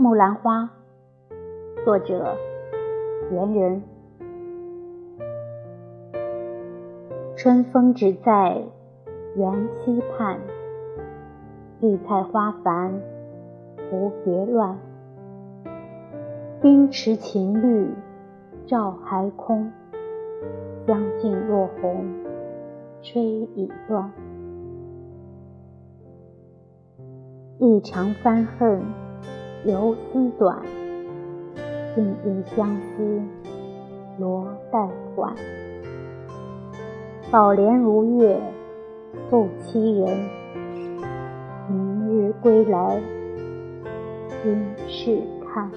木兰花》，作者闲人。春风只在园溪畔，绿菜花繁，蝴蝶乱。冰池晴绿照还空，将尽落红吹已乱。一长翻恨游丝短，竟因相思罗带缓。宝莲如月不欺人，明日归来君试看。